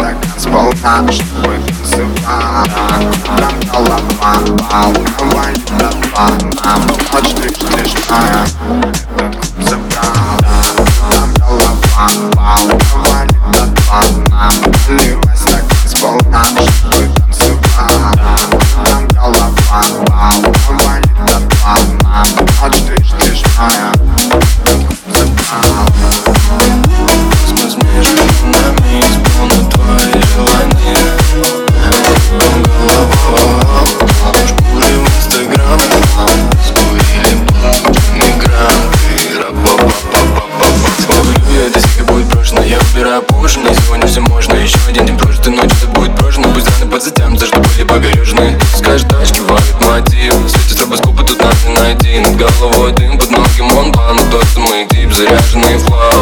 так, чтобы танцевать Там голова, вау, валит над планом Ночь ты слишком, этот клуб забрал Там голова, вау, валит над планом Ливай стакан сполна, чтобы сегодня все можно. Еще один день прожит, и ночь это будет прожено Пусть раны подзатянутся, чтобы были погорюжены Скажешь, тачки валит мотив Светит стробоскопы, тут не найти. Над головой дым, под ноги монблан Но точно мы тип, заряженный флоу